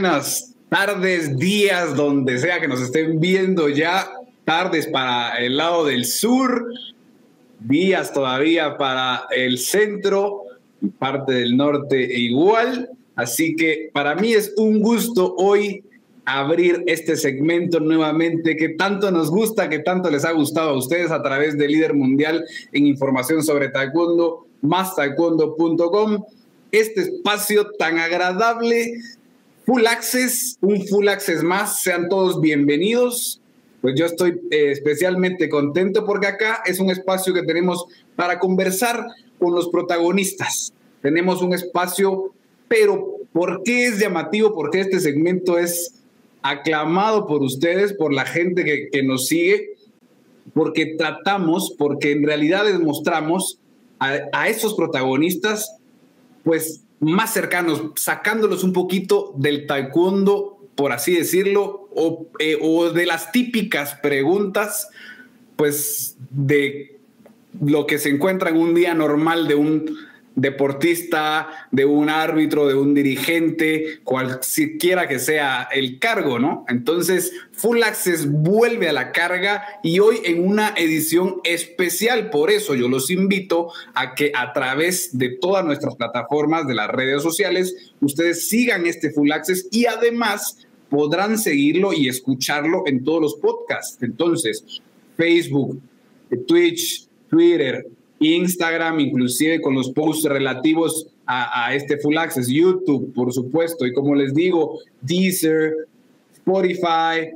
Buenas tardes, días, donde sea que nos estén viendo ya. Tardes para el lado del sur, días todavía para el centro parte del norte igual. Así que para mí es un gusto hoy abrir este segmento nuevamente que tanto nos gusta, que tanto les ha gustado a ustedes a través de Líder Mundial en información sobre taekwondo, más taekwondo.com. Este espacio tan agradable Full Access, un Full Access más, sean todos bienvenidos. Pues yo estoy eh, especialmente contento porque acá es un espacio que tenemos para conversar con los protagonistas. Tenemos un espacio, pero ¿por qué es llamativo? Porque este segmento es aclamado por ustedes, por la gente que, nos sigue, porque tratamos, porque en realidad les mostramos a, a esos protagonistas, pues más cercanos, sacándolos un poquito del taekwondo, por así decirlo, o, eh, o de las típicas preguntas, pues de lo que se encuentra en un día normal de un deportista, de un árbitro, de un dirigente, cualquiera que sea el cargo, ¿no? Entonces, Full Access vuelve a la carga y hoy en una edición especial. Por eso yo los invito a que a través de todas nuestras plataformas, de las redes sociales, ustedes sigan este Full Access y además podrán seguirlo y escucharlo en todos los podcasts. Entonces, Facebook, Twitch, Twitter, Instagram, inclusive con los posts relativos a, este Full Access, YouTube, por supuesto, y como les digo, Deezer, Spotify,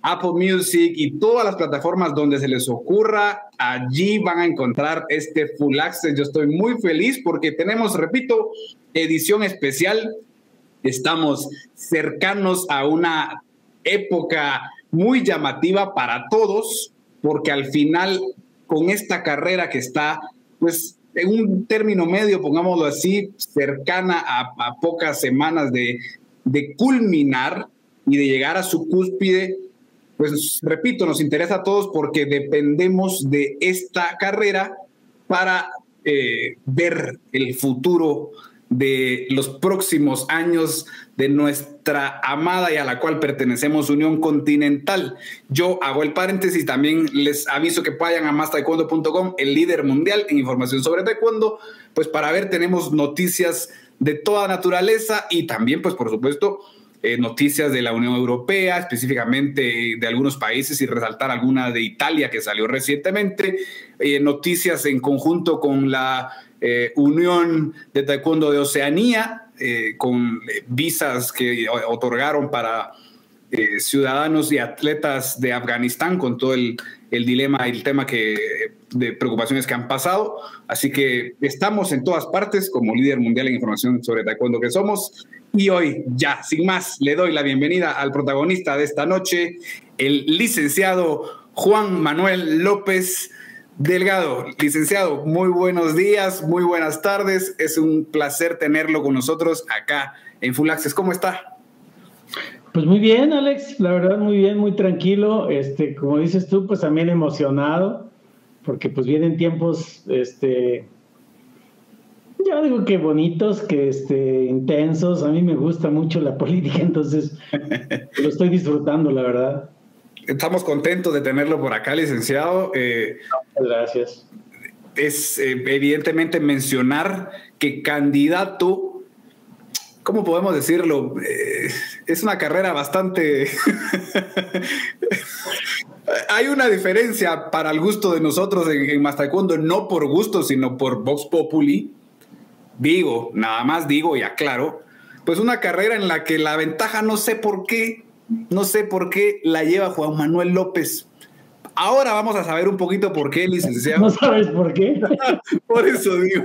Apple Music y todas las plataformas donde se les ocurra, allí van a encontrar este Full Access. Yo estoy muy feliz porque tenemos, repito, edición especial. Estamos cercanos a una época muy llamativa para todos, porque al final con esta carrera que está, pues, en un término medio, pongámoslo así, cercana a, pocas semanas de, de culminar y de llegar a su cúspide, pues repito, nos interesa a todos porque dependemos de esta carrera para eh, ver el futuro de los próximos años de nuestra amada y a la cual pertenecemos Unión Continental. Yo hago el paréntesis, también les aviso que vayan a mastaekwondo.com, el líder mundial en información sobre taekwondo, pues para ver tenemos noticias de toda naturaleza y también pues por supuesto eh, noticias de la Unión Europea, específicamente de algunos países y resaltar alguna de Italia que salió recientemente, eh, noticias en conjunto con la eh, Unión de Taekwondo de Oceanía, eh, con eh, visas que otorgaron para ciudadanos y atletas de Afganistán, con todo el, el dilema y el tema que, de preocupaciones que han pasado. Así que estamos en todas partes como líder mundial en información sobre taekwondo que somos. Y hoy, ya, sin más, le doy la bienvenida al protagonista de esta noche, el licenciado Juan Manuel López Delgado, licenciado, muy buenos días, muy buenas tardes. Es un placer tenerlo con nosotros acá en Full Access. ¿Cómo está? Pues muy bien, Alex, la verdad muy bien, muy tranquilo. Este, como dices tú, pues también emocionado, porque pues vienen tiempos, este, yo digo que bonitos, que este, intensos. A mí me gusta mucho la política, entonces lo estoy disfrutando, la verdad. Estamos contentos de tenerlo por acá, licenciado. Eh, Gracias. Es eh, evidentemente mencionar que candidato, ¿cómo podemos decirlo? Eh, es una carrera bastante... Hay una diferencia para el gusto de nosotros en, en no por gusto, sino por Vox Populi. Digo, nada más digo y aclaro, pues una carrera en la que la ventaja no sé por qué no sé por qué la lleva Juan Manuel López. Ahora vamos a saber un poquito por qué, licenciado. ¿No sabes por qué? por eso digo.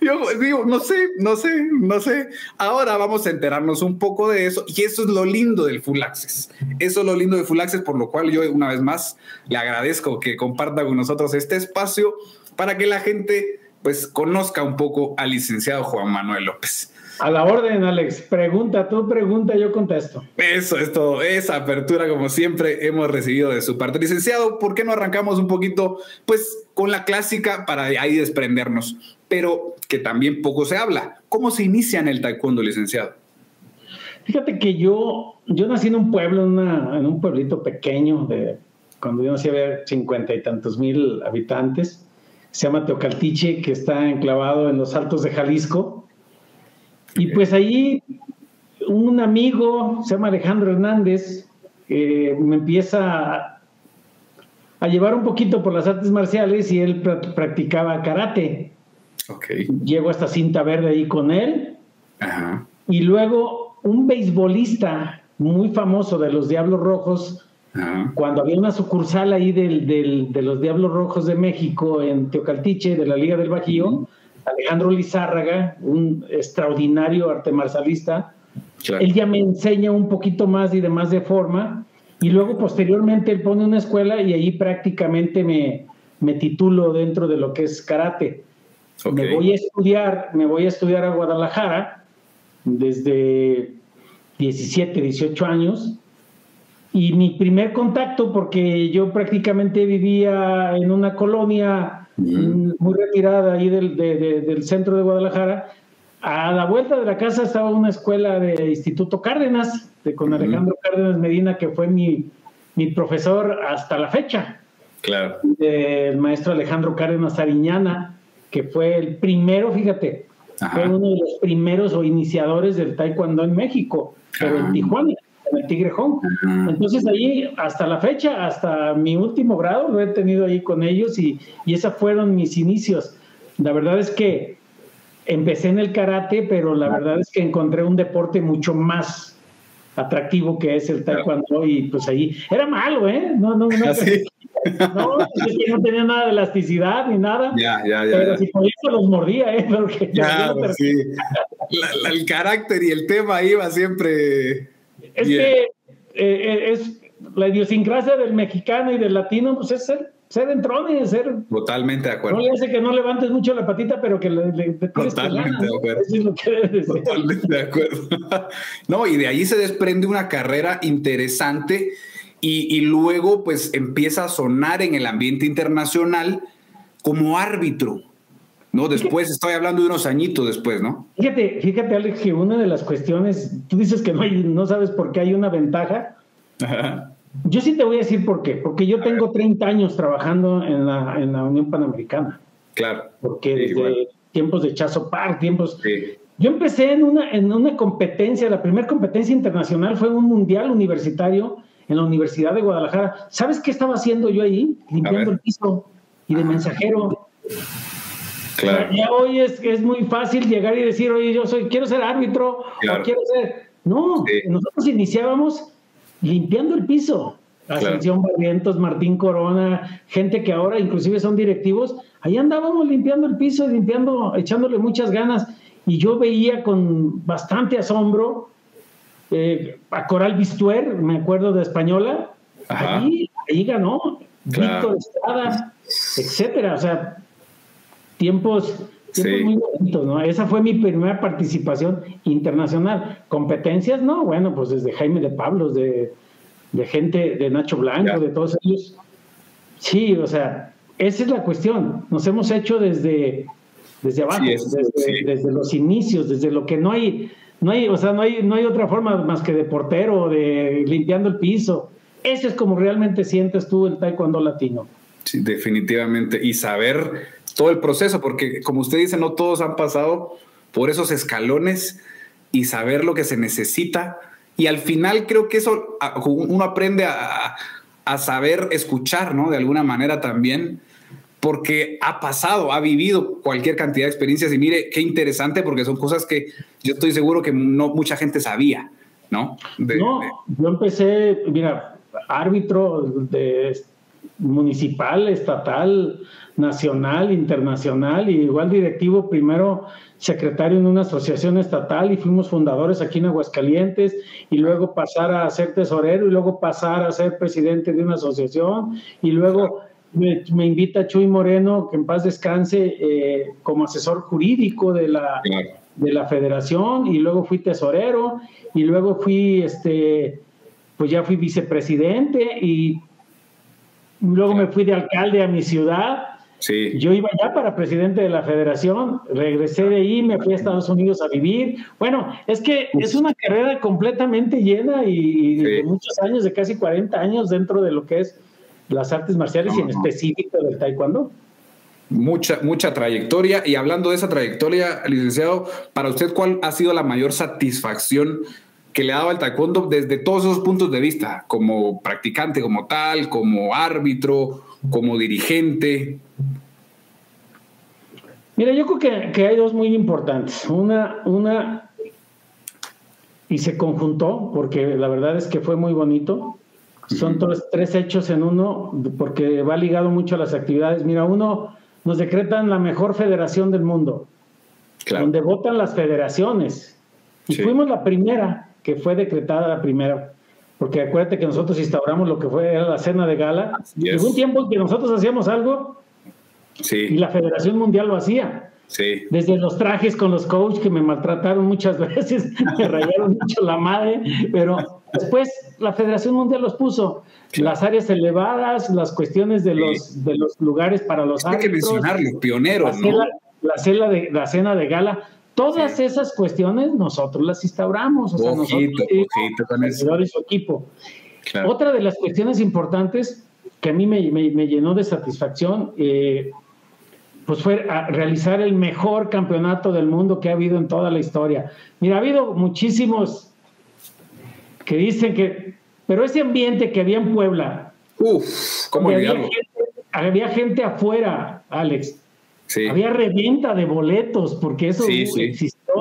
Yo digo, no sé, no sé, no sé. Ahora vamos a enterarnos un poco de eso. Y eso es lo lindo del Full Access. Eso es lo lindo del Full Access, por lo cual yo una vez más le agradezco que comparta con nosotros este espacio para que la gente pues conozca un poco al licenciado Juan Manuel López. A la orden, Alex. Pregunta, tú pregunta, yo contesto. Eso es todo. Esa apertura, como siempre, hemos recibido de su parte. Licenciado, ¿por qué no arrancamos un poquito, pues, con la clásica para ahí desprendernos? Pero que también poco se habla. ¿Cómo se inicia en el taekwondo, licenciado? Fíjate que yo, yo nací en un pueblo, en, en un pueblito pequeño, de, cuando yo nací había cincuenta y tantos mil habitantes, se llama Teocaltiche, que está enclavado en los altos de Jalisco. Y pues ahí un amigo, se llama Alejandro Hernández, eh, me empieza a, llevar un poquito por las artes marciales y él practicaba karate. Okay. Llego hasta cinta verde ahí con él. Y luego un beisbolista muy famoso de los Diablos Rojos, cuando había una sucursal ahí de los Diablos Rojos de México en Teocaltiche, de la Liga del Bajío, Alejandro Lizárraga, un extraordinario arte marcialista, él ya me enseña un poquito más y de más de forma, y luego posteriormente él pone una escuela y ahí prácticamente me, me titulo dentro de lo que es karate. Me voy a estudiar, me voy a estudiar a Guadalajara desde 17, 18 años. Y mi primer contacto, porque yo prácticamente vivía en una colonia muy retirada ahí del, del centro de Guadalajara, a la vuelta de la casa estaba una escuela de Instituto Cárdenas, de, con Alejandro Cárdenas Medina, que fue mi, mi profesor hasta la fecha. Claro. El maestro Alejandro Cárdenas Ariñana, que fue el primero, fíjate, fue uno de los primeros o iniciadores del taekwondo en México, pero en Tijuana, el Tigrejón. Entonces ahí, hasta la fecha, hasta mi último grado, lo he tenido ahí con ellos y, y esos fueron mis inicios. La verdad es que empecé en el karate, pero la verdad es que encontré un deporte mucho más atractivo que es el taekwondo y pues ahí era malo, ¿eh? No, no, no. No, no tenía nada de elasticidad ni nada. Ya, ya, ya. Pero si por eso los mordía, ¿eh? Porque ya, pues sí. el carácter y el tema iba siempre. Es que eh, eh, es la idiosincrasia del mexicano y del latino, pues es ser ser entrones, ser. Totalmente de acuerdo. No le hace que no levantes mucho la patita, pero que le. le Totalmente de acuerdo. Eso es lo que debe Totalmente de acuerdo. no, y de ahí se desprende una carrera interesante y, y, luego, pues empieza a sonar en el ambiente internacional como árbitro. ¿No? Después, estoy hablando de unos añitos después, ¿no? Fíjate, fíjate, Alex, que una de las cuestiones, tú dices que no, hay, no sabes por qué hay una ventaja. Ajá. Yo sí te voy a decir por qué. Porque yo tengo 30 años trabajando en la, en la Unión Panamericana. Claro. Porque desde tiempos de Chazo Park, tiempos... Yo empecé en una, en una competencia, la primera competencia internacional fue un mundial universitario en la Universidad de Guadalajara. ¿Sabes qué estaba haciendo yo ahí? Limpiando el piso y de mensajero. Claro. Ya hoy es, es muy fácil llegar y decir, oye, yo soy, quiero ser árbitro o quiero ser... No, nosotros iniciábamos limpiando el piso. Ascensión Barrientos, Martín Corona, gente que ahora inclusive son directivos, ahí andábamos limpiando el piso limpiando, echándole muchas ganas. Y yo veía con bastante asombro eh, a Coral Bistuer, me acuerdo de Española, ahí, ganó, Víctor Estrada, etcétera. O sea, tiempos, muy bonitos, ¿no? Esa fue mi primera participación internacional. Competencias, no, bueno, pues desde Jaime de Pablos, de, gente, de Nacho Blanco, de todos ellos. Sí, o sea, esa es la cuestión. Nos hemos hecho desde, desde abajo, desde, los inicios, desde lo que no hay, no hay, o sea, no hay, no hay otra forma más que de portero, de limpiando el piso. Eso es como realmente sientes tú el taekwondo latino. Sí, definitivamente. Y saber todo el proceso, porque como usted dice, no todos han pasado por esos escalones y saber lo que se necesita. Y al final creo que eso uno aprende a, saber escuchar, ¿no? De alguna manera también, porque ha pasado, ha vivido cualquier cantidad de experiencias y mire qué interesante porque son cosas que yo estoy seguro que no mucha gente sabía, ¿no? no, yo empecé, mira, árbitro de municipal, estatal, nacional, internacional, y igual directivo, primero secretario en una asociación estatal y fuimos fundadores aquí en Aguascalientes, y luego pasar a ser tesorero, y luego pasar a ser presidente de una asociación, y luego me, invita Chuy Moreno, que en paz descanse, eh, como asesor jurídico de la, de la federación, y luego fui tesorero, y luego fui, este, pues ya fui vicepresidente, y Luego me fui de alcalde a mi ciudad Sí. Yo iba ya para presidente de la federación, regresé de ahí, me fui a Estados Unidos a vivir. Bueno, es que es una carrera completamente llena y, de muchos años, de casi 40 años dentro de lo que es las artes marciales y en específico del taekwondo. Mucha, mucha trayectoria. Y hablando de esa trayectoria, licenciado, para usted, ¿cuál ha sido la mayor satisfacción que le ha dado al taekwondo desde todos esos puntos de vista? Como practicante, como tal, como árbitro, como dirigente. Mira, yo creo que, hay dos muy importantes. Una, una, y se conjuntó, porque la verdad es que fue muy bonito. Son tres hechos en uno, porque va ligado mucho a las actividades. Mira, uno, nos decretan la mejor federación del mundo, donde votan las federaciones. Y fuimos la primera que fue decretada la primera, porque acuérdate que nosotros instauramos lo que fue la cena de gala. Hubo un tiempo que nosotros hacíamos algo y la Federación Mundial lo hacía. Desde los trajes con los coaches que me maltrataron muchas veces, me rayaron mucho la madre, pero después la Federación Mundial los puso. Las áreas elevadas, las cuestiones de los, de los lugares para los Hay que mencionarlo, pioneros, la ¿no? la, cena de, la cena de gala, todas esas cuestiones nosotros las instauramos. O sea, nosotros, con eso. su equipo. Otra de las cuestiones importantes que a mí me, me, llenó de satisfacción, eh, pues fue realizar el mejor campeonato del mundo que ha habido en toda la historia. Mira, ha habido muchísimos que dicen que, pero ese ambiente que había en Puebla, Uf, ¿cómo había gente, había gente afuera, Alex. Sí. Había reventa de boletos, porque eso existió.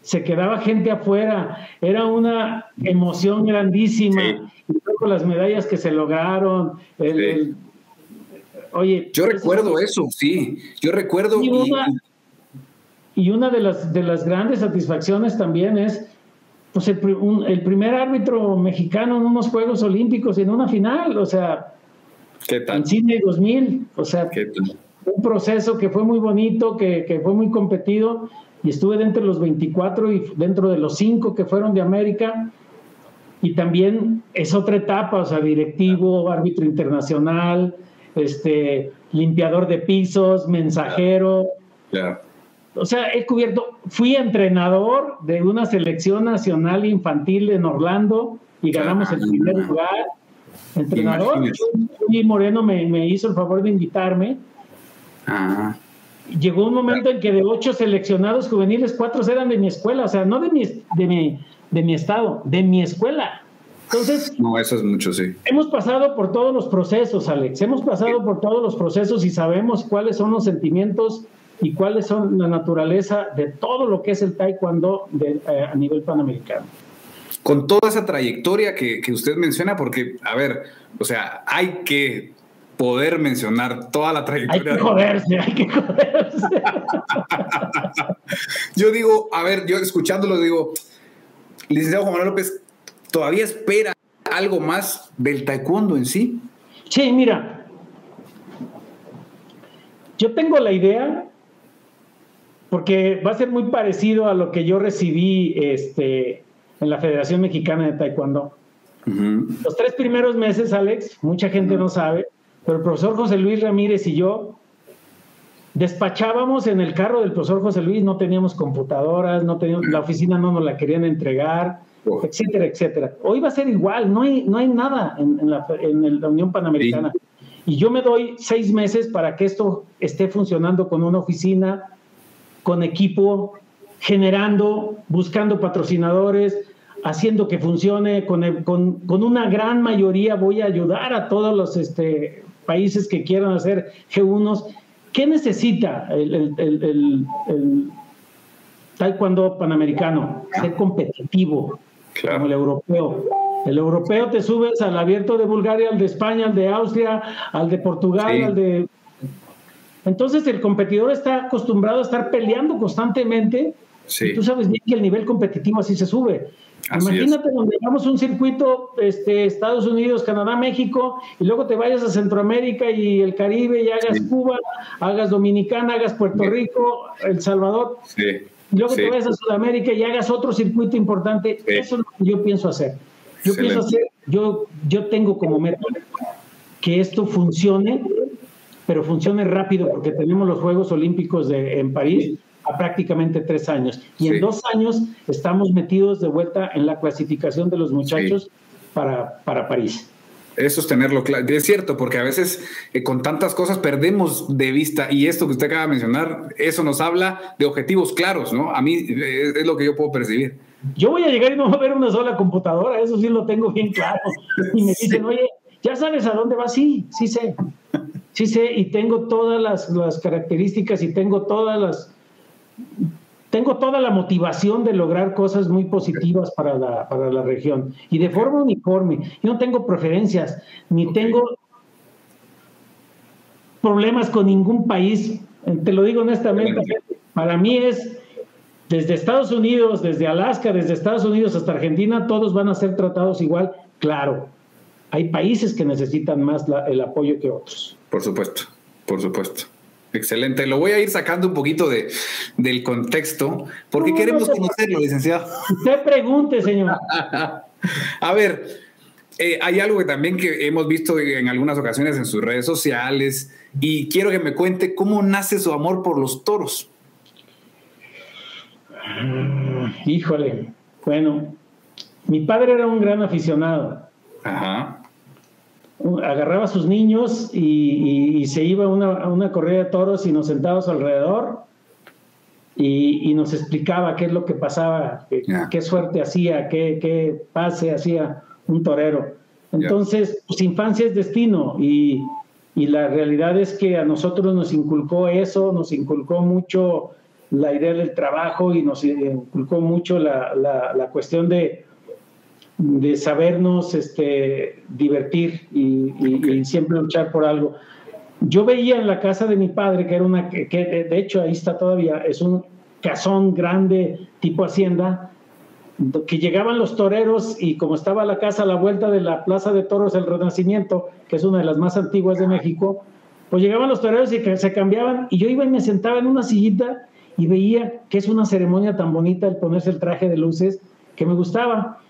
Se quedaba gente afuera. Era una emoción grandísima. Y con las medallas que se lograron, el, Oye, yo recuerdo eso, sí, yo recuerdo. Y una, de, las, de las grandes satisfacciones también es pues el, primer árbitro mexicano en unos Juegos Olímpicos y en una final, o sea, ¿Qué tal? en Sydney 2000, o sea, un proceso que fue muy bonito, que, que, fue muy competido y estuve dentro de los 24 y dentro de los 5 que fueron de América y también es otra etapa, o sea, directivo, árbitro internacional, este, limpiador de pisos, mensajero. O sea, he cubierto, fui entrenador de una selección nacional infantil en Orlando y ganamos el primer lugar. Entrenador, y Moreno me, hizo el favor de invitarme. Ah. Llegó un momento en que de ocho seleccionados juveniles, cuatro eran de mi escuela, o sea, no de mi, de mi, de mi estado, de mi escuela. Entonces, no, eso es mucho, sí. Hemos pasado por todos los procesos, Alex. Hemos pasado por todos los procesos y sabemos cuáles son los sentimientos y cuáles son la naturaleza de todo lo que es el taekwondo de, eh, a nivel panamericano. Con toda esa trayectoria que, que usted menciona, porque, a ver, o sea, hay que poder mencionar toda la trayectoria. Hay que joderse, hay que joderse. yo digo, a ver, yo escuchándolo digo, licenciado Juan Manuel López, todavía espera algo más del taekwondo en sí. Sí, mira, yo tengo la idea, porque va a ser muy parecido a lo que yo recibí este, en la Federación Mexicana de Taekwondo. Los tres primeros meses, Alex, mucha gente no sabe, pero el profesor José Luis Ramírez y yo despachábamos en el carro del profesor José Luis, no teníamos computadoras, no teníamos, la oficina no nos la querían entregar, etcétera, etcétera. Hoy va a ser igual, no hay, no hay nada en, la, Unión Panamericana. Y yo me doy seis meses para que esto esté funcionando con una oficina, con equipo, generando, buscando patrocinadores, haciendo que funcione, con, con, una gran mayoría voy a ayudar a todos los este, países que quieran hacer G1. ¿Qué necesita el, el, el taekwondo panamericano? Ser competitivo, como el europeo. El europeo te subes al abierto de Bulgaria, al de España, al de Austria, al de Portugal, al de... Entonces el competidor está acostumbrado a estar peleando constantemente. Y tú sabes bien que el nivel competitivo así se sube. Imagínate donde hagamos un circuito este, Estados Unidos, Canadá, México, y luego te vayas a Centroamérica y el Caribe y hagas Cuba, hagas Dominicana, hagas Puerto Rico, El Salvador. Sí. Luego te vayas a Sudamérica y hagas otro circuito importante. Eso es lo que yo pienso hacer. Yo pienso hacer, yo, yo tengo como meta que esto funcione pero funcione rápido porque tenemos los Juegos Olímpicos de, en París a prácticamente tres años. Y en dos años estamos metidos de vuelta en la clasificación de los muchachos para, para París. Eso es tenerlo claro. Es cierto, porque a veces eh, con tantas cosas perdemos de vista y esto que usted acaba de mencionar, eso nos habla de objetivos claros, ¿no? A mí eh, es, lo que yo puedo percibir. Yo voy a llegar y no voy a ver una sola computadora, eso sí lo tengo bien claro. Y me dicen, oye, ¿ya sabes a dónde vas? Sí, sí sé. Sí sé y tengo todas las, las características y tengo todas las tengo toda la motivación de lograr cosas muy positivas para la, para la región y de forma uniforme. Yo no tengo preferencias, ni tengo problemas con ningún país. Te lo digo honestamente, para mí es desde Estados Unidos, desde Alaska, desde Estados Unidos hasta Argentina, todos van a ser tratados igual. Claro, hay países que necesitan más el apoyo que otros. Por supuesto, por supuesto. Excelente. Lo voy a ir sacando un poquito de, del contexto porque queremos conocerlo, licenciado. Usted pregunte, señor. a ver, eh, hay algo que también que hemos visto en algunas ocasiones en sus redes sociales y quiero que me cuente cómo nace su amor por los toros. Mm, híjole, bueno, mi padre era un gran aficionado. Ajá agarraba a sus niños y, se iba a una, corrida de toros y nos sentábamos alrededor y, nos explicaba qué es lo que pasaba, qué, suerte hacía, qué, pase hacía un torero. Entonces, pues infancia es destino y, la realidad es que a nosotros nos inculcó eso, nos inculcó mucho la idea del trabajo y nos inculcó mucho la cuestión de, de sabernos este, divertir y, siempre luchar por algo. Yo veía en la casa de mi padre, que era una, que, de hecho ahí está todavía, es un casón grande tipo hacienda, que llegaban los toreros y como estaba la casa a la vuelta de la Plaza de Toros del Renacimiento, que es una de las más antiguas de México, pues llegaban los toreros y se cambiaban y yo iba y me sentaba en una sillita y veía que es una ceremonia tan bonita el ponerse el traje de luces que me gustaba.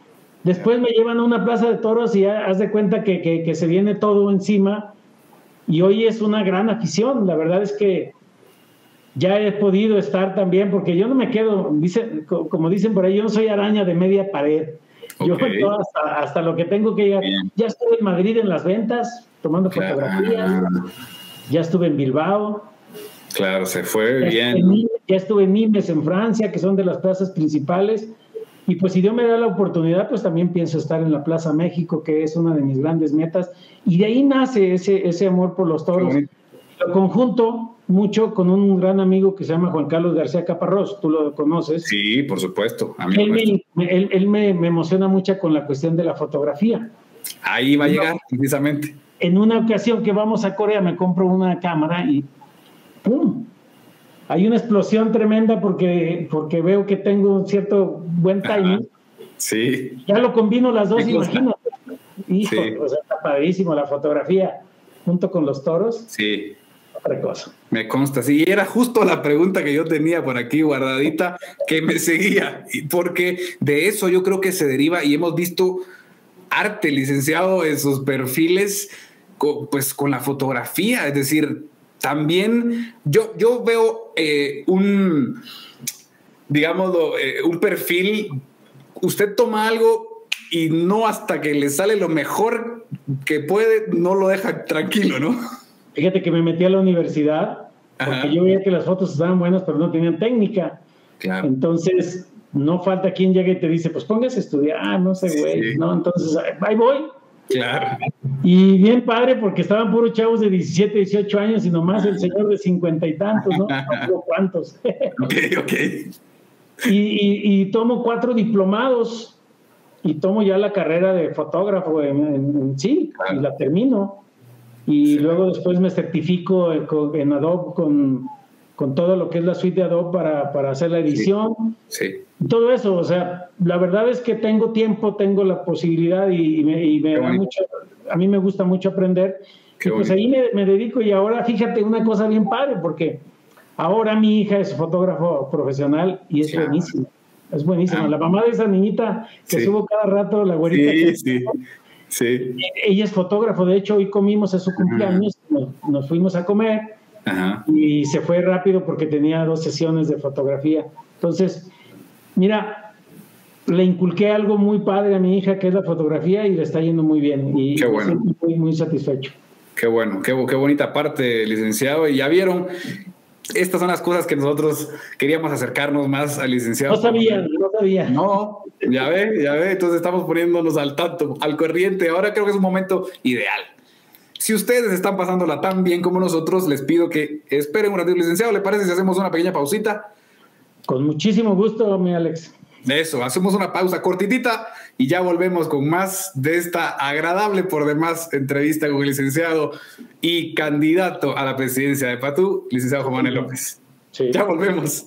Después me llevan a una plaza de toros y haz de cuenta que, se viene todo encima. Y hoy es una gran afición. La verdad es que ya he podido estar también, porque yo no me quedo, dice, como dicen por ahí, yo no soy araña de media pared. Yo hasta, hasta, lo que tengo que llegar. Ya estuve en Madrid en las ventas, tomando fotografías. Ya estuve en Bilbao. Claro, se fue bien. ya estuve en Nimes, en Francia, que son de las plazas principales. Y pues si Dios me da la oportunidad, pues también pienso estar en la Plaza México, que es una de mis grandes metas. Y de ahí nace ese, ese amor por los toros. Lo conjunto mucho con un gran amigo que se llama Juan Carlos García Caparrós, tú lo conoces. Sí, por supuesto. él, me, me, emociona mucho con la cuestión de la fotografía. Ahí va a llegar, precisamente. En una ocasión que vamos a Corea, me compro una cámara y ¡pum! Hay una explosión tremenda porque, porque veo que tengo un cierto buen timing. Sí. Ya lo combino las dos, imagino. Hijo, o sea, está padrísimo la fotografía junto con los toros. Sí. Otra cosa. Me consta, sí, era justo la pregunta que yo tenía por aquí guardadita que me seguía, porque de eso yo creo que se deriva y hemos visto arte licenciado en sus perfiles, pues con la fotografía, es decir, también yo, yo veo eh, un, digamos, eh, un perfil, usted toma algo y no hasta que le sale lo mejor que puede, no lo deja tranquilo, ¿no? Fíjate que me metí a la universidad porque yo veía que las fotos estaban buenas, pero no tenían técnica. Claro. Entonces, no falta quien llegue y te dice, pues póngase a estudiar, no sé, güey, ¿no? Entonces, ahí voy. Claro. Y bien padre, porque estaban puros chavos de 17, 18 años y nomás el señor de 50 y tantos, ¿no? No cuántos. Ok, ok. Y, tomo cuatro diplomados y tomo ya la carrera de fotógrafo en, sí, y la termino. Y luego después me certifico en Adobe con con todo lo que es la suite de Adobe para, para hacer la edición. Sí. Todo eso, o sea, la verdad es que tengo tiempo, tengo la posibilidad y, me, da mucho, a mí me gusta mucho aprender. y pues ahí me, dedico y ahora fíjate una cosa bien padre, porque ahora mi hija es fotógrafo profesional y es buenísima. Es buenísima. Ah. La mamá de esa niñita que subo cada rato, la güerita. Sí, sí. Sí. Ella es fotógrafo, de hecho hoy comimos a su cumpleaños, nos, fuimos a comer y se fue rápido porque tenía dos sesiones de fotografía. Entonces, mira, le inculqué algo muy padre a mi hija que es la fotografía y le está yendo muy bien y qué bueno. muy, muy satisfecho. Qué bueno, qué, qué bonita parte, licenciado. Y ya vieron, estas son las cosas que nosotros queríamos acercarnos más al licenciado. No sabía, no sabía. No, ya ve, ya ve, entonces estamos poniéndonos al tanto, al corriente. Ahora creo que es un momento ideal. Si ustedes están pasándola tan bien como nosotros, les pido que esperen un ratito, licenciado. ¿Le parece si hacemos una pequeña pausita? Con muchísimo gusto, mi Alex. Eso, hacemos una pausa cortitita y ya volvemos con más de esta agradable por demás entrevista con el licenciado y candidato a la presidencia de Patú, licenciado Juan Manuel López. Ya volvemos.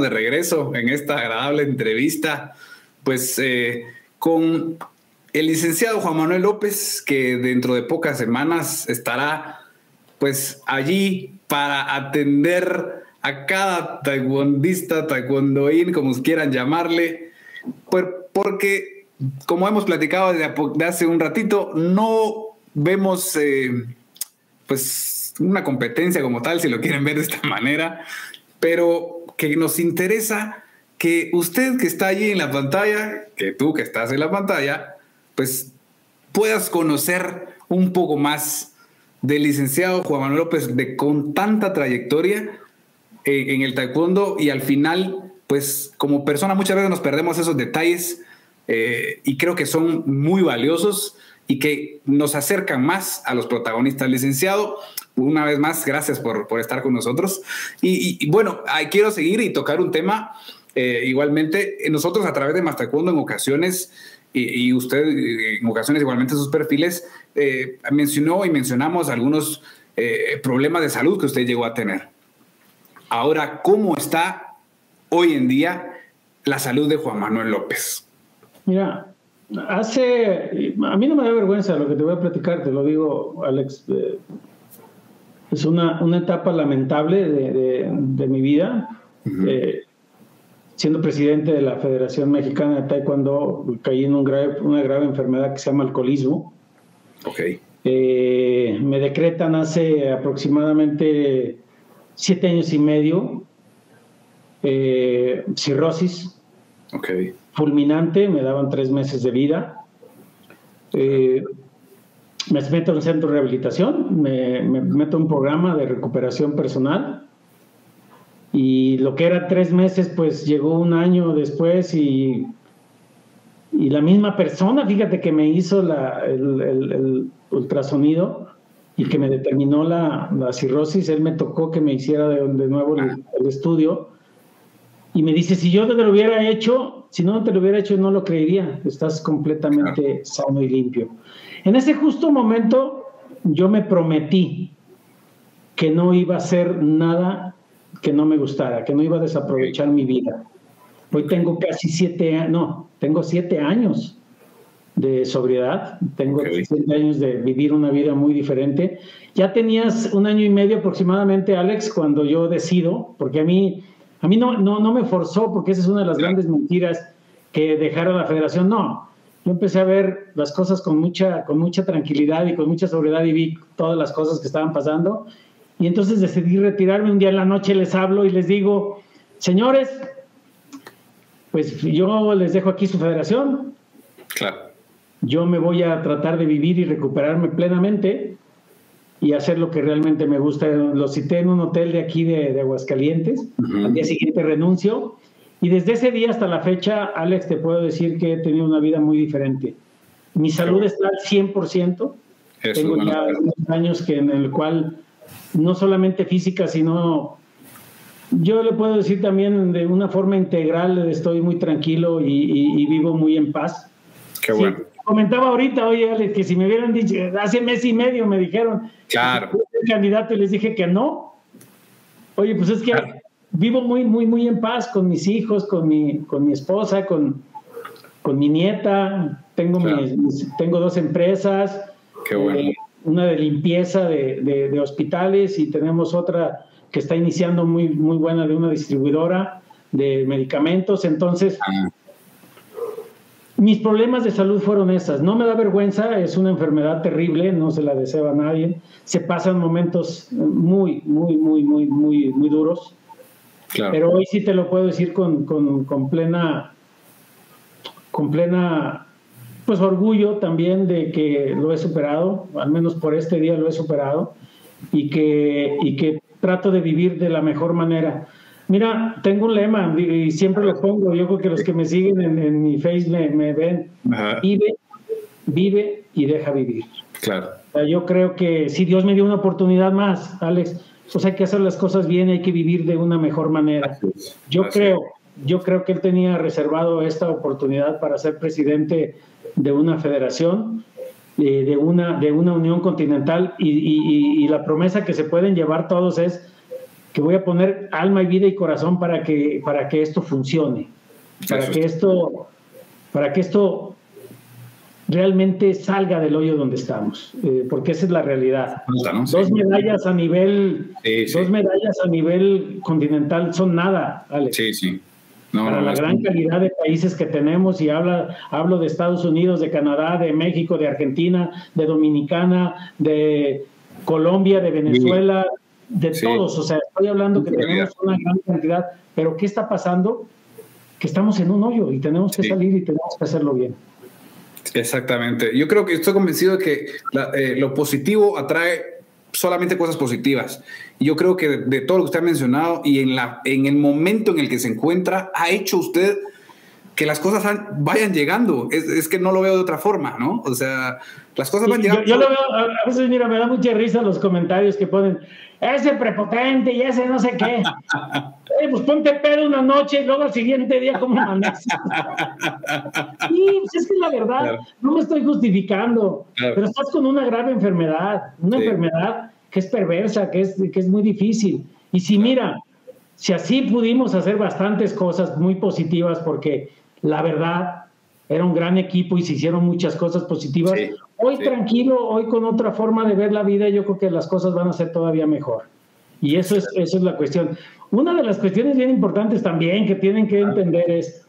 De regreso en esta agradable entrevista, pues eh, con el licenciado Juan Manuel López, que dentro de pocas semanas estará pues allí para atender a cada taekwondista, taekwondoín, como quieran llamarle, porque como hemos platicado desde hace un ratito, no vemos eh, pues una competencia como tal, si lo quieren ver de esta manera, pero que nos interesa que usted que está allí en la pantalla, que tú que estás en la pantalla, pues puedas conocer un poco más del licenciado Juan Manuel López de con tanta trayectoria en el taekwondo y al final, pues como persona muchas veces nos perdemos esos detalles eh, y creo que son muy valiosos y que nos acercan más a los protagonistas. Licenciado, una vez más, gracias por, por estar con nosotros. Y, bueno, quiero seguir y tocar un tema. Eh, igualmente, nosotros a través de Mastacundo en ocasiones, y, usted en ocasiones igualmente sus perfiles, eh, mencionó y mencionamos algunos eh, problemas de salud que usted llegó a tener. Ahora, ¿cómo está hoy en día la salud de Juan Manuel López? Mira, hace, a mí no me da vergüenza lo que te voy a platicar, te lo digo, Alex es una, una etapa lamentable de, de, mi vida. Eh, siendo presidente de la Federación Mexicana de Taekwondo, caí en un grave, una grave enfermedad que se llama alcoholismo. Okay. Eh, me decretan hace aproximadamente siete años y medio eh, cirrosis okay. fulminante, me daban tres meses de vida. Eh, me meto en un centro de rehabilitación, me, meto en un programa de recuperación personal. Y lo que era tres meses, pues llegó un año después y, y la misma persona, fíjate que me hizo la, el, ultrasonido y que me determinó la, la, cirrosis, él me tocó que me hiciera de, nuevo el, estudio. Y me dice, si yo te lo hubiera hecho, si no te lo hubiera hecho, no lo creería, estás completamente sano y limpio. En ese justo momento yo me prometí que no iba a hacer nada que no me gustara, que no iba a desaprovechar mi vida. Hoy tengo casi siete años, no, tengo siete años de sobriedad, tengo siete años de vivir una vida muy diferente. Ya tenías un año y medio aproximadamente, Alex, cuando yo decido, porque a mí, a mí no, no, no me forzó, porque esa es una de las grandes mentiras que dejaron la federación. No, yo empecé a ver las cosas con mucha, con mucha tranquilidad y con mucha sobriedad y vi todas las cosas que estaban pasando. y entonces decidí retirarme. Un día en la noche les hablo y les digo, señores, pues yo les dejo aquí su federación. Claro. Yo me voy a tratar de vivir y recuperarme plenamente y hacer lo que realmente me gusta. Lo cité en un hotel de aquí de, Aguascalientes. Al día siguiente renuncio. Y desde ese día hasta la fecha, Alex, te puedo decir que he tenido una vida muy diferente. Mi salud está al 100%. Tengo ya unos años que en el cual no solamente física, sino yo le puedo decir también de una forma integral, estoy muy tranquilo y, vivo muy en paz. Qué bueno. comentaba ahorita, oye, que si me hubieran dicho, hace mes y medio me dijeron, claro. el candidato y les dije que no. Oye, pues es que vivo muy, muy, muy en paz con mis hijos, con mi, con mi esposa, con, con mi nieta. Tengo, tengo dos empresas. Qué bueno. Eh, una de limpieza de, de, hospitales y tenemos otra que está iniciando muy, muy buena de una distribuidora de medicamentos. Entonces, ah. mis problemas de salud fueron esas. No me da vergüenza, es una enfermedad terrible, no se la deseo a nadie. Se pasan momentos muy, muy, muy, muy, muy, muy duros. Pero hoy sí te lo puedo decir con, con, con plena, con plena pues orgullo también de que lo he superado, al menos por este día lo he superado y que, y que trato de vivir de la mejor manera. Mira, tengo un lema y siempre lo pongo, yo creo que los que me siguen en, mi face me, ven, vive, vive y deja vivir. Claro. yo creo que si Dios me dio una oportunidad más, Alex, pues hay que hacer las cosas bien, hay que vivir de una mejor manera. Yo creo, yo creo que él tenía reservado esta oportunidad para ser presidente de una federación, eh, de, una, de una unión continental y, la promesa que se pueden llevar todos es que voy a poner alma y vida y corazón para que, para que esto funcione, para que esto, para que esto realmente salga del hoyo donde estamos, eh, porque esa es la realidad. Dos medallas a nivel, dos medallas a nivel continental son nada, Alex. Sí, sí para la gran calidad de países que tenemos y habla, hablo de Estados Unidos, de Canadá, de México, de Argentina, de Dominicana, de Colombia, de Venezuela, de todos. O sea, estoy hablando que tenemos una gran cantidad, pero ¿qué está pasando? Que estamos en un hoyo y tenemos que salir y tenemos que hacerlo bien. Exactamente. Yo creo que estoy convencido de que eh, lo positivo atrae solamente cosas positivas. Yo creo que de, todo lo que usted ha mencionado y en, la, en el momento en el que se encuentra, ha hecho usted que las cosas vayan llegando. Es, que no lo veo de otra forma, ¿no? O sea, las cosas van llegando. Yo, lo veo, a veces, mira, me da mucha risa los comentarios que ponen, ese prepotente y ese no sé qué. pues ponte pedo una noche y luego al siguiente día, ¿cómo mandas? sí, pues es que la verdad, no me estoy justificando, pero estás con una grave enfermedad, una enfermedad que es perversa, que es, que es muy difícil. Y si mira, si así pudimos hacer bastantes cosas muy positivas, porque la verdad era un gran equipo y se hicieron muchas cosas positivas, hoy tranquilo, hoy con otra forma de ver la vida, yo creo que las cosas van a ser todavía mejor. Y eso es, eso es la cuestión. Una de las cuestiones bien importantes también que tienen que entender es,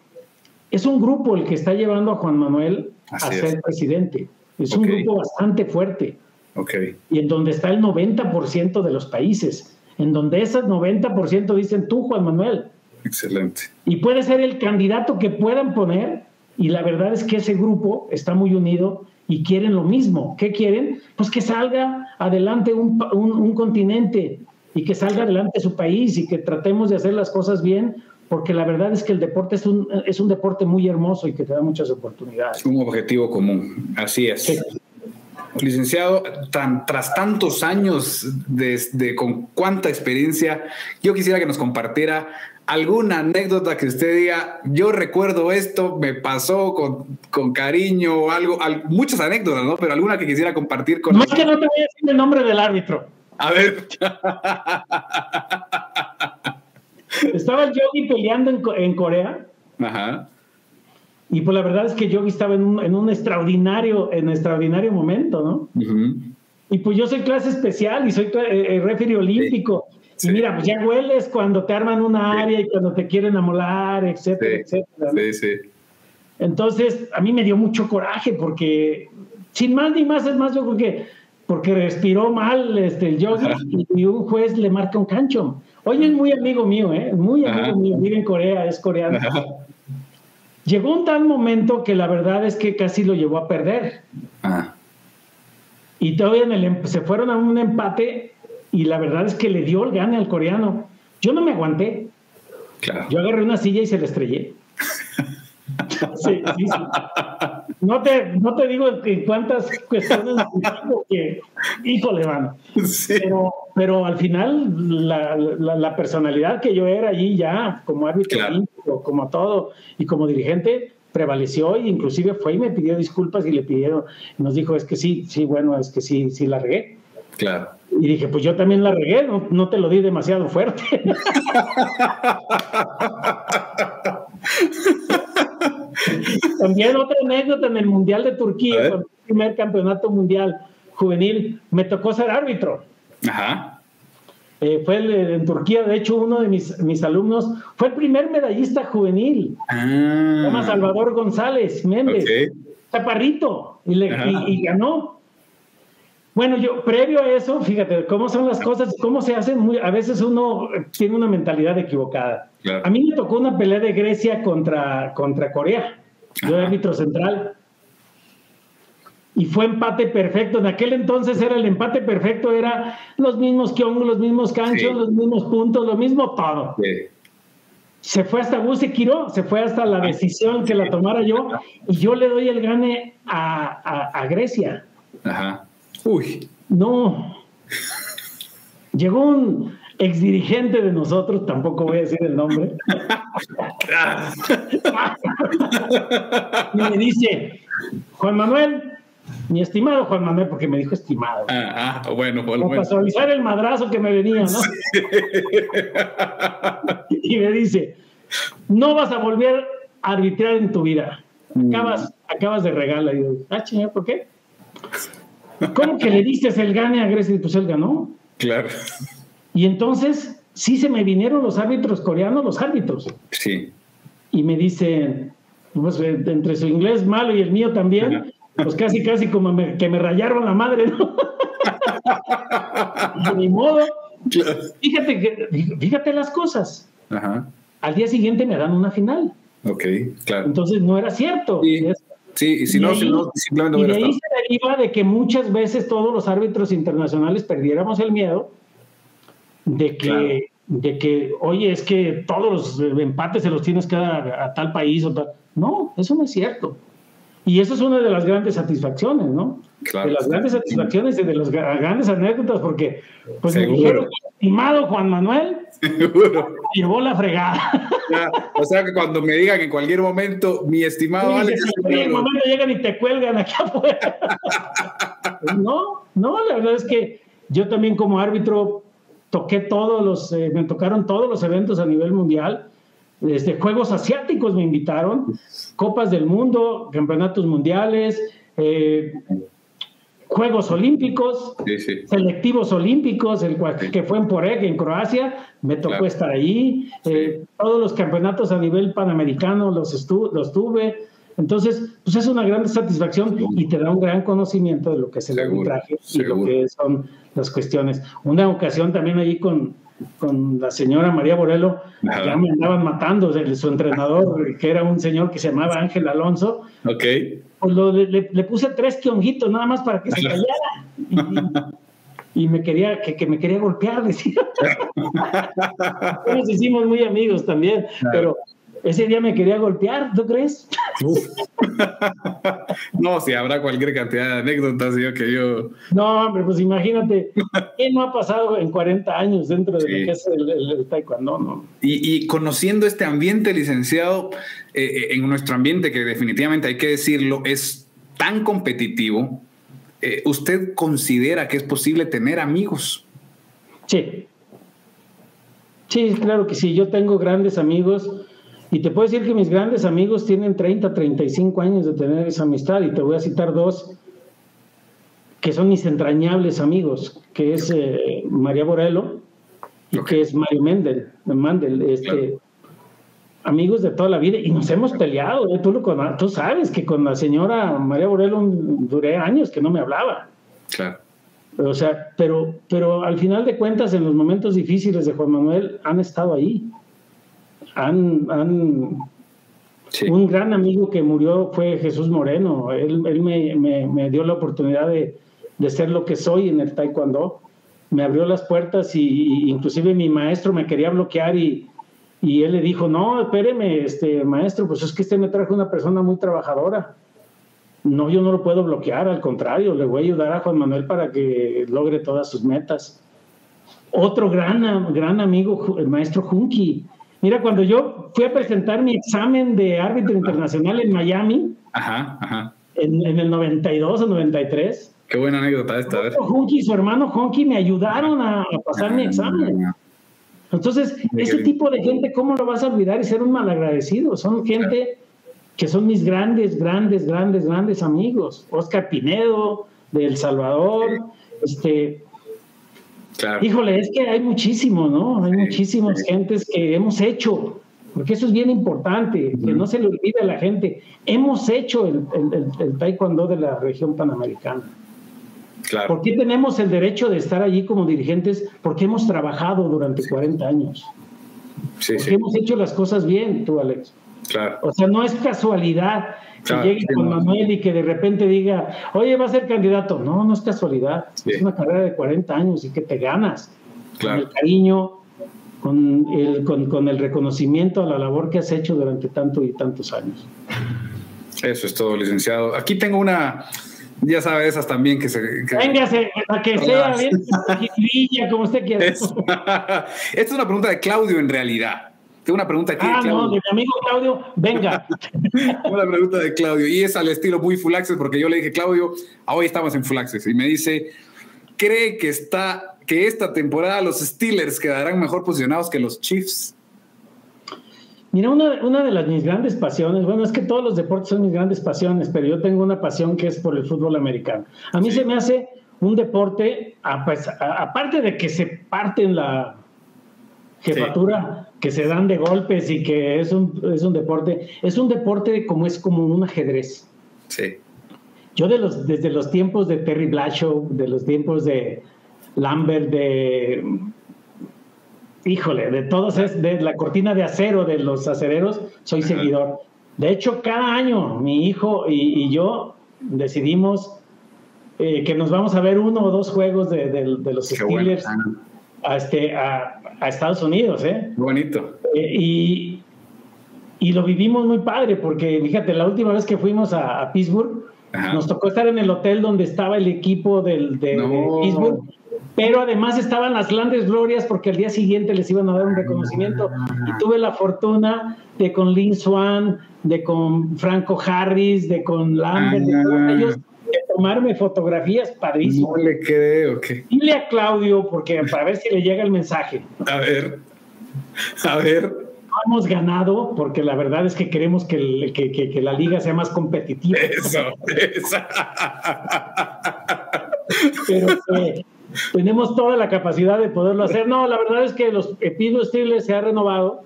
es un grupo el que está llevando a Juan Manuel a ser presidente. Es un grupo bastante fuerte. Okay. Y en donde está el 90% de los países, en donde ese 90% dicen tú, Juan Manuel. Excelente. Y puede ser el candidato que puedan poner, y la verdad es que ese grupo está muy unido y quieren lo mismo. ¿Qué quieren? Pues que salga adelante un, un continente y que salga adelante su país y que tratemos de hacer las cosas bien, porque la verdad es que el deporte es un, es un deporte muy hermoso y que te da muchas oportunidades. Un objetivo común, así es. Licenciado, tan, tras tantos años de, con cuánta experiencia, yo quisiera que nos compartiera alguna anécdota que usted diga, yo recuerdo esto, me pasó con, con cariño o algo, muchas anécdotas, ¿no? Pero alguna que quisiera compartir con... No es que no te voy a decir el nombre del árbitro. A ver. Estaba el Yogi peleando en, Corea. Ajá. Y pues la verdad es que Yogi estaba en un, extraordinario, en extraordinario momento, ¿no? Y pues yo soy clase especial y soy eh, eh olímpico. Y mira, pues ya hueles cuando te arman una área y cuando te quieren amolar, etcétera, etcétera. Sí, sí. Entonces, a mí me dio mucho coraje porque, sin más ni más, es más, yo creo que porque respiró mal este, el yogi y, un juez le marca un cancho. Oye, es muy amigo mío, ¿eh? Muy amigo mío, vive en Corea, es coreano. Llegó un tal momento que la verdad es que casi lo llevó a perder. Y todavía en el, em, se fueron a un empate y la verdad es que le dio el gane al coreano. Yo no me aguanté. Yo agarré una silla y se la estrellé. sí, sí, sí. No te, no te digo en cuántas cuestiones híjole, mano. Pero, pero al final, la, la, personalidad que yo era allí ya, como árbitro, como todo, y como dirigente, prevaleció e inclusive fue y me pidió disculpas y le pidieron, nos dijo, es que sí, sí, bueno, es que sí, sí la regué. Claro. Y dije, pues yo también la regué, no, no te lo di demasiado fuerte. También otra anécdota en el Mundial de Turquía, el primer campeonato mundial juvenil, me tocó ser árbitro. Ajá. Eh, fue en Turquía, de hecho, uno de mis, mis alumnos fue el primer medallista juvenil. Ah. Se llama Salvador González Méndez. Chaparrito. Y, le, y, ganó. Bueno, yo, previo a eso, fíjate cómo son las cosas, cómo se hacen. Muy, a veces uno tiene una mentalidad equivocada. A mí me tocó una pelea de Grecia contra, contra Corea. Yo árbitro central. Y fue empate perfecto. En aquel entonces era el empate perfecto, era los mismos kiongos, los mismos canchos, los mismos puntos, lo mismo todo. Se fue hasta Quiro, se fue hasta la decisión que la tomara yo, y yo le doy el gane a, a, Grecia. Ajá. Uy. No. Llegó un, ex dirigente de nosotros, tampoco voy a decir el nombre, y me dice, Juan Manuel, mi estimado Juan Manuel, porque me dijo estimado. Ah, ah bueno, por Para suavizar el madrazo que me venía, ¿no? y me dice, no vas a volver a arbitrar en tu vida. Acabas, mm. acabas de regalar. Y yo, ah, chingada, ¿por qué? ¿Cómo que le diste el gane a Grecia y pues él ganó? Claro. Y entonces sí se me vinieron los árbitros coreanos, los árbitros. Sí. Y me dicen, pues entre su inglés malo y el mío también, pues casi, casi como que me rayaron la madre, ¿no? de mi modo. Fíjate, que, fíjate las cosas. Ajá. Al día siguiente me dan una final. Ok, claro. Entonces no era cierto. Sí, y si no, si no, simplemente y de ahí deriva de que muchas veces todos los árbitros internacionales perdiéramos el miedo de que, de que, oye, es que todos los empates se los tienes que dar a, tal país o tal. No, eso no es cierto. Y eso es una de las grandes satisfacciones, ¿no? de las grandes satisfacciones y de las grandes anécdotas, porque pues me dijeron, estimado Juan Manuel, llevó la fregada. o sea que cuando me digan en cualquier momento, mi estimado Alex. En cualquier momento llegan y te cuelgan aquí afuera. no, no, la verdad es que yo también como árbitro toqué todos los, eh, me tocaron todos los eventos a nivel mundial. Desde Juegos Asiáticos me invitaron, Copas del Mundo, Campeonatos Mundiales, eh, Juegos Olímpicos, selectivos olímpicos, el que fue en Poreg, en Croacia, me tocó estar allí. Eh, todos los campeonatos a nivel panamericano los, los tuve. Entonces, pues es una gran satisfacción y te da un gran conocimiento de lo que es el arbitraje y lo que son las cuestiones. Una ocasión también allí con, con la señora María Borelo, ya me andaban matando, su entrenador, que era un señor que se llamaba Ángel Alonso. Ok. Pues le, puse tres quionguitos nada más para que se callara. Y, me quería, que, que, me quería golpear, decía. Nos hicimos muy amigos también, pero ese día me quería golpear, ¿tú crees? no, si habrá cualquier cantidad de anécdotas, yo que yo. No, hombre, pues imagínate, ¿qué no ha pasado en 40 años dentro de lo que es el, taekwondo? No? Y, conociendo este ambiente, licenciado, eh, eh, en nuestro ambiente, que definitivamente hay que decirlo, es tan competitivo, eh, ¿usted considera que es posible tener amigos? Sí. Sí, claro que sí. Yo tengo grandes amigos y te puedo decir que mis grandes amigos tienen 30, 35 años de tener esa amistad y te voy a citar dos que son mis entrañables amigos, que es eh, María Borelo y que es Mario Mendel, Mandel, este, amigos de toda la vida y nos hemos peleado, ¿eh? tú, lo, tú sabes que con la señora María Borelo duré años que no me hablaba. Claro. O sea, pero, pero al final de cuentas, en los momentos difíciles de Juan Manuel, han estado ahí. Han, han Un gran amigo que murió fue Jesús Moreno. Él, él me, me, me, dio la oportunidad de, de, ser lo que soy en el taekwondo. Me abrió las puertas y, inclusive mi maestro me quería bloquear y, y él le dijo, no, espéreme, este, maestro, pues es que usted me trajo una persona muy trabajadora no, yo no lo puedo bloquear, al contrario, le voy a ayudar a Juan Manuel para que logre todas sus metas. Otro gran, gran amigo, el maestro Junki. Mira, cuando yo fui a presentar mi examen de árbitro internacional en Miami, En, el 92 o 93. Qué buena anécdota esta. A Junki y su hermano Junki me ayudaron a, pasar mi examen. Entonces, ese tipo de gente, ¿cómo lo vas a olvidar y ser un malagradecido? Son gente que son mis grandes, grandes, grandes, grandes amigos. Oscar Pinedo, de El Salvador, este. Híjole, es que hay muchísimo, ¿no? Hay muchísimas gentes que hemos hecho, porque eso es bien importante, que no se le olvide a la gente. Hemos hecho el, el, taekwondo de la región panamericana. Claro. ¿Por qué tenemos el derecho de estar allí como dirigentes? Porque hemos trabajado durante 40 años. Sí, porque hemos hecho las cosas bien, tú, Alex. O sea, no es casualidad que llegue con Manuel y que de repente diga, oye, va a ser candidato. No, no es casualidad. Es una carrera de 40 años y que te ganas. Con el cariño, con el, con, el reconocimiento a la labor que has hecho durante tanto y tantos años. Eso es todo, licenciado. Aquí tengo una, ya sabes, esas también que se. Que, Véngase, a que sea bien, como usted quiera. Esta es una pregunta de Claudio en realidad. Tengo una pregunta aquí. Ah, no, de mi amigo Claudio, venga. una pregunta de Claudio, y es al estilo muy full access, porque yo le dije, Claudio, hoy estamos en full access, y me dice, ¿cree que, está, que esta temporada los Steelers quedarán mejor posicionados que los Chiefs? Mira, una, una de las mis grandes pasiones, bueno, es que todos los deportes son mis grandes pasiones, pero yo tengo una pasión que es por el fútbol americano. A mí se me hace un deporte, pues, aparte de que se parte en la jefatura, que se dan de golpes y que es un, es un deporte, es un deporte como es como un ajedrez. Sí. Yo de los, desde los tiempos de Terry Blashow, de los tiempos de Lambert, de híjole, de todos es de la cortina de acero de los acereros, soy seguidor. De hecho, cada año mi hijo y, yo decidimos eh, que nos vamos a ver uno o dos juegos de, los Steelers a, este, a, a Estados Unidos, ¿eh? Bonito. Eh, y, y, lo vivimos muy padre, porque fíjate, la última vez que fuimos a, Pittsburgh, nos tocó estar en el hotel donde estaba el equipo del, de, Pittsburgh, pero además estaban las grandes glorias porque al día siguiente les iban a dar un reconocimiento. Y tuve la fortuna de con Lynn Swan, de con Franco Harris, de con Lambert, de todos ellos tomarme fotografías padrísimas. No le creo que. Dile a Claudio, porque para ver si le llega el mensaje. A ver. A ver. hemos ganado porque la verdad es que queremos que, que, la liga sea más competitiva. Eso, eso. Pero eh, tenemos toda la capacidad de poderlo hacer. No, la verdad es que los Epido Steelers se ha renovado.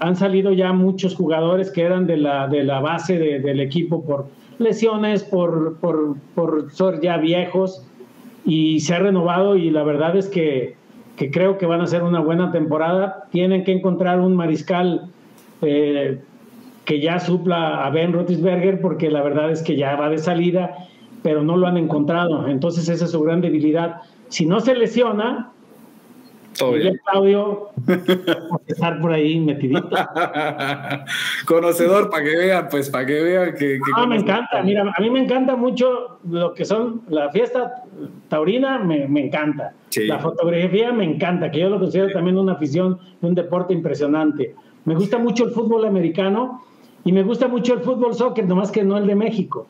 Han salido ya muchos jugadores que eran de la, de la base del equipo por, lesiones, por, por, por ser ya viejos y se ha renovado y la verdad es que, que, creo que van a ser una buena temporada. Tienen que encontrar un mariscal eh, que ya supla a Ben Roethlisberger porque la verdad es que ya va de salida, pero no lo han encontrado. Entonces esa es su gran debilidad. Si no se lesiona, todo bien. Claudio, estar por ahí metidito. Conocedor, para que vean, pues, para que vean que. ah, me encanta, mira, a mí me encanta mucho lo que son la fiesta taurina, me, me encanta. La fotografía me encanta, que yo lo considero también una afición, un deporte impresionante. Me gusta mucho el fútbol americano y me gusta mucho el fútbol soccer, nomás que no el de México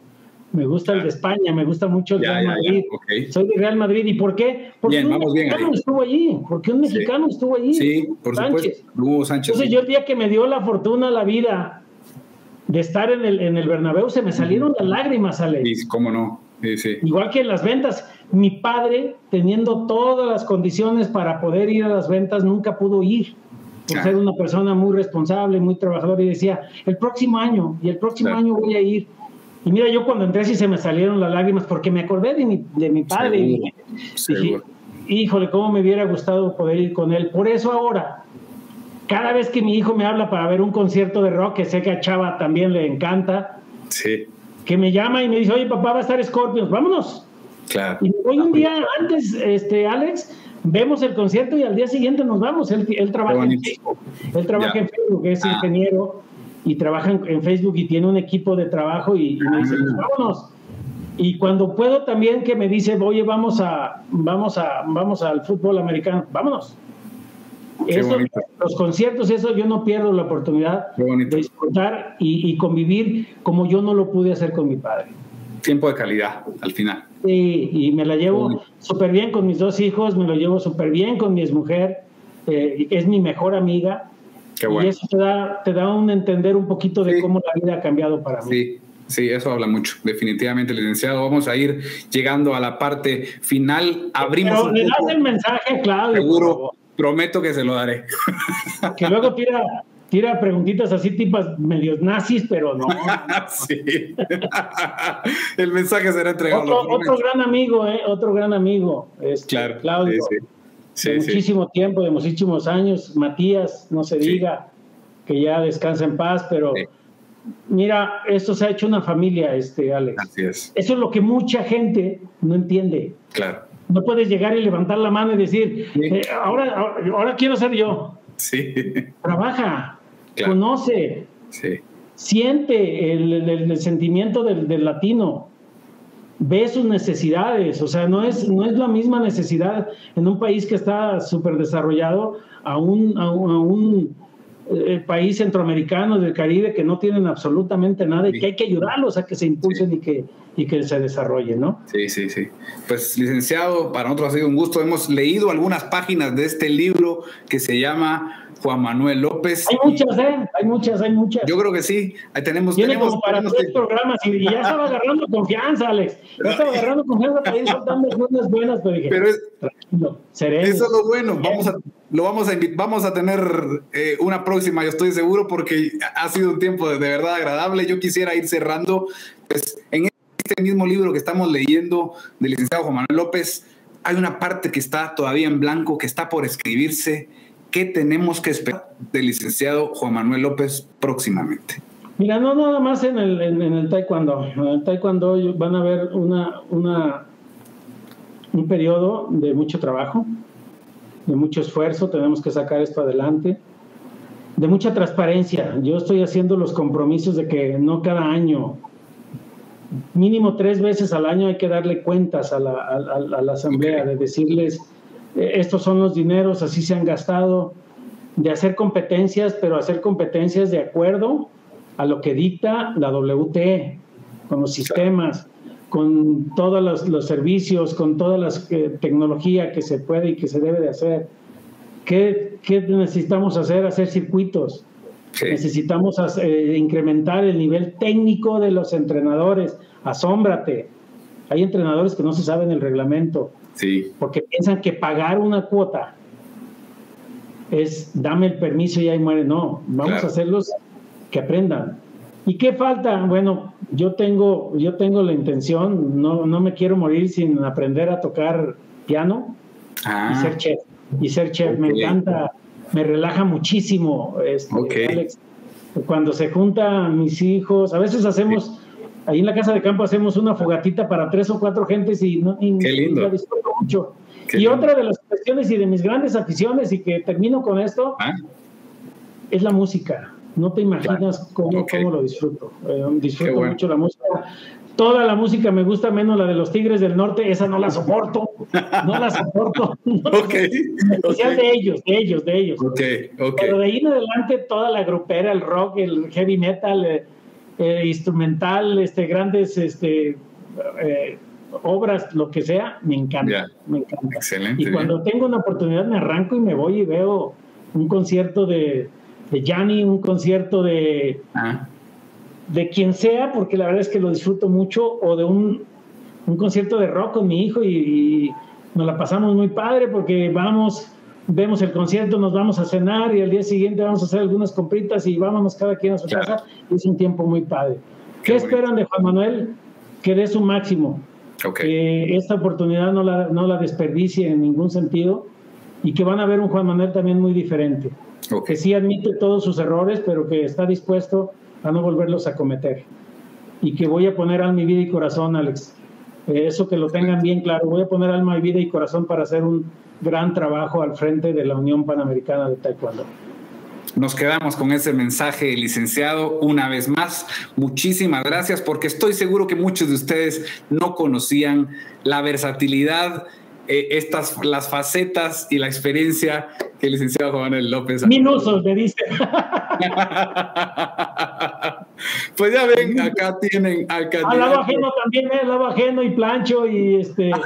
me gusta el de España, me gusta mucho el Real Madrid. Soy de Real Madrid. ¿Y por qué? Porque un mexicano estuvo allí. Porque un mexicano estuvo allí. Sí, por Sánchez. supuesto. Sánchez. Entonces, yo el día que me dio la fortuna la vida de estar en el, en el Bernabéu, se me salieron las lágrimas, Ale. Sí, cómo no. Sí, sí. Igual que en las ventas. Mi padre, teniendo todas las condiciones para poder ir a las ventas, nunca pudo ir. Por ser una persona muy responsable, muy trabajadora, y decía, el próximo año, y el próximo año voy a ir Y mira, yo cuando entré sí se me salieron las lágrimas porque me acordé de mi, de mi padre. y dije, híjole, cómo me hubiera gustado poder ir con él. Por eso ahora, cada vez que mi hijo me habla para ver un concierto de rock, que sé que a Chava también le encanta, sí. que me llama y me dice, oye, papá, va a estar Scorpions, vámonos. Claro. Y hoy un día antes, este, Alex, vemos el concierto y al día siguiente nos vamos. Él, trabaja en Facebook. Él trabaja en Facebook, es ah. ingeniero y trabaja en, Facebook y tiene un equipo de trabajo y, me dice, pues vámonos. Y cuando puedo también que me dice, oye, vamos a, vamos a, vamos al fútbol americano, vámonos. Eso, los conciertos, eso yo no pierdo la oportunidad de disfrutar y, convivir como yo no lo pude hacer con mi padre. Tiempo de calidad, al final. Sí, y me la llevo súper bien con mis dos hijos, me lo llevo súper bien con mi exmujer, eh, es mi mejor amiga. Y eso te da, te da un entender un poquito de cómo la vida ha cambiado para mí. Sí, Sí, eso habla mucho, definitivamente, licenciado. Vamos a ir llegando a la parte final. Abrimos. Pero le das el mensaje, Claudio. Seguro, prometo que se lo daré. Que luego tira, tira preguntitas así, tipas medios nazis, pero no. sí. el mensaje será entregado. Otro, gran amigo, ¿eh? Otro gran amigo. Este, claro. Claudio. Sí, de muchísimo tiempo, de muchísimos años. Matías, no se diga que ya descansa en paz, pero Mira, esto se ha hecho una familia, este, Alex. Así es. Eso es lo que mucha gente no entiende. Claro. No puedes llegar y levantar la mano y decir, eh, ahora, ahora, quiero ser yo. Sí. Trabaja, conoce, sí. siente el, sentimiento del, latino, ve sus necesidades. O sea, no es, no es la misma necesidad en un país que está súper desarrollado a un, a un el país centroamericano del Caribe que no tienen absolutamente nada y que hay que ayudarlos a que se impulsen y, que, y que se desarrollen, ¿no? Sí, sí, sí. Pues licenciado, para nosotros ha sido un gusto. Hemos leído algunas páginas de este libro que se llama Juan Manuel López. Hay muchas, ¿eh? Hay muchas, hay muchas. Yo creo que sí. Ahí tenemos. Tiene como para tres programas y, ya estaba agarrando confianza, Alex. Ya estaba agarrando confianza para ir soltando buenas, buenas, pero dije, pero es, tranquilo, sereno. Eso es lo bueno. Vamos a, lo vamos a, vamos a tener eh, una próxima, yo estoy seguro, porque ha sido un tiempo de, de verdad agradable. Yo quisiera ir cerrando, pues, en este mismo libro que estamos leyendo del licenciado Juan Manuel López, hay una parte que está todavía en blanco, que está por escribirse ¿Qué tenemos que esperar del licenciado Juan Manuel López próximamente? Mira, no nada más en el, en, el taekwondo. En el taekwondo van a ver una, una, un periodo de mucho trabajo, de mucho esfuerzo, tenemos que sacar esto adelante, de mucha transparencia. Yo estoy haciendo los compromisos de que no cada año, mínimo tres veces al año hay que darle cuentas a la, a, la asamblea, de decirles estos son los dineros, así se han gastado, de hacer competencias, pero hacer competencias de acuerdo a lo que dicta la WTE, con los sistemas, con todos los, servicios, con toda la eh, tecnología que se puede y que se debe de hacer. ¿Qué, necesitamos hacer? Hacer circuitos. Necesitamos eh, incrementar el nivel técnico de los entrenadores. Asómbrate. Hay entrenadores que no se saben el reglamento Sí. Porque piensan que pagar una cuota es dame el permiso y ahí muere. No, vamos a hacerlos que aprendan. ¿Y qué falta? Bueno, yo tengo, yo tengo la intención, no, no me quiero morir sin aprender a tocar piano y ah. ser chef. Y ser chef, me encanta, me relaja muchísimo. Este, Cuando se juntan mis hijos, a veces hacemos ahí en la casa de campo hacemos una fogatita para tres o cuatro gentes y, no, Qué lindo. disfruto mucho. y otra de las cuestiones y de mis grandes aficiones, y que termino con esto, ah. es la música. No te imaginas cómo, cómo, lo disfruto. Eh, disfruto mucho la música. Toda la música me gusta, menos la de los Tigres del Norte, esa no la soporto. No la soporto. ok. Especial de ellos, de ellos, de ellos. Pero de ahí en adelante, toda la grupera, el rock, el heavy metal, eh, eh, instrumental, este, grandes este, eh, obras, lo que sea, me encanta. Me encanta. Excelente. Y cuando tengo una oportunidad me arranco y me voy y veo un concierto de, de Gianni, un concierto de, ah. de quien sea, porque la verdad es que lo disfruto mucho, o de un, un concierto de rock con mi hijo y, y nos la pasamos muy padre porque vamos vemos el concierto, nos vamos a cenar y al día siguiente vamos a hacer algunas compritas y vámonos cada quien a su casa. Es un tiempo muy padre. ¿Qué, esperan de Juan Manuel? Que dé su máximo. Que esta oportunidad no la, no la desperdicie en ningún sentido y que van a ver un Juan Manuel también muy diferente. Que sí admite todos sus errores, pero que está dispuesto a no volverlos a cometer. Y que voy a poner alma y vida y corazón, Alex. Eh, eso que lo tengan bien claro. Voy a poner alma y vida y corazón para hacer un gran trabajo al frente de la Unión Panamericana de Taekwondo. Nos quedamos con ese mensaje, licenciado, una vez más. Muchísimas gracias porque estoy seguro que muchos de ustedes no conocían la versatilidad, eh, estas, las facetas y la experiencia que el licenciado Juan Manuel López. Minusos, me dice. pues ya ven, acá tienen al candidato. lado ajeno también, ¿eh? lado ajeno y plancho y este.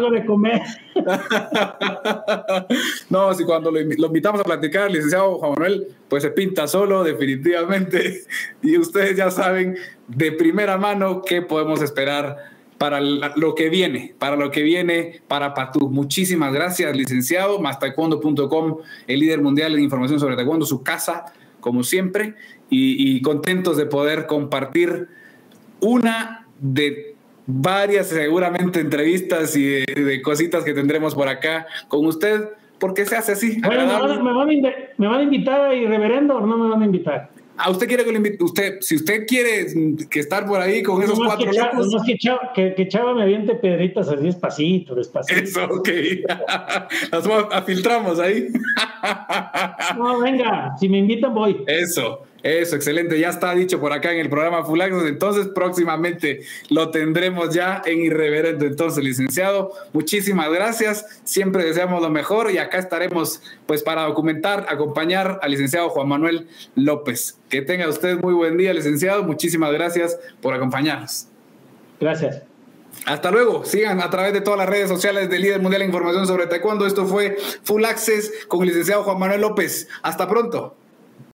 algo de comer. no, si cuando lo, invitamos a platicar, licenciado Juan Manuel, pues se pinta solo, definitivamente. Y ustedes ya saben de primera mano qué podemos esperar para lo que viene, para lo que viene para Patú. Muchísimas gracias, licenciado. Mastaekwondo.com, el líder mundial en información sobre taekwondo, su casa, como siempre, y contentos de poder compartir una de varias seguramente entrevistas y de, cositas que tendremos por acá con usted, porque se hace así. ¿me, van a, invitar a Irreverendo o no me van a invitar? ¿A usted quiere que lo invite? Usted, si usted quiere que estar por ahí con esos cuatro que Chava, que, Chava, me aviente pedritas así despacito, despacito. Eso, ok. Las filtramos ahí. no, venga, si me invitan voy. Eso. Eso, excelente. Ya está dicho por acá en el programa Full Entonces, próximamente lo tendremos ya en Irreverente. Entonces, licenciado, muchísimas gracias. Siempre deseamos lo mejor y acá estaremos, pues, para documentar, acompañar al licenciado Juan Manuel López. Que tenga usted muy buen día, licenciado. Muchísimas gracias por acompañarnos. Gracias. Hasta luego. Sigan a través de todas las redes sociales del Líder Mundial de Información sobre Taekwondo. Esto fue Full Access con el licenciado Juan Manuel López. Hasta pronto.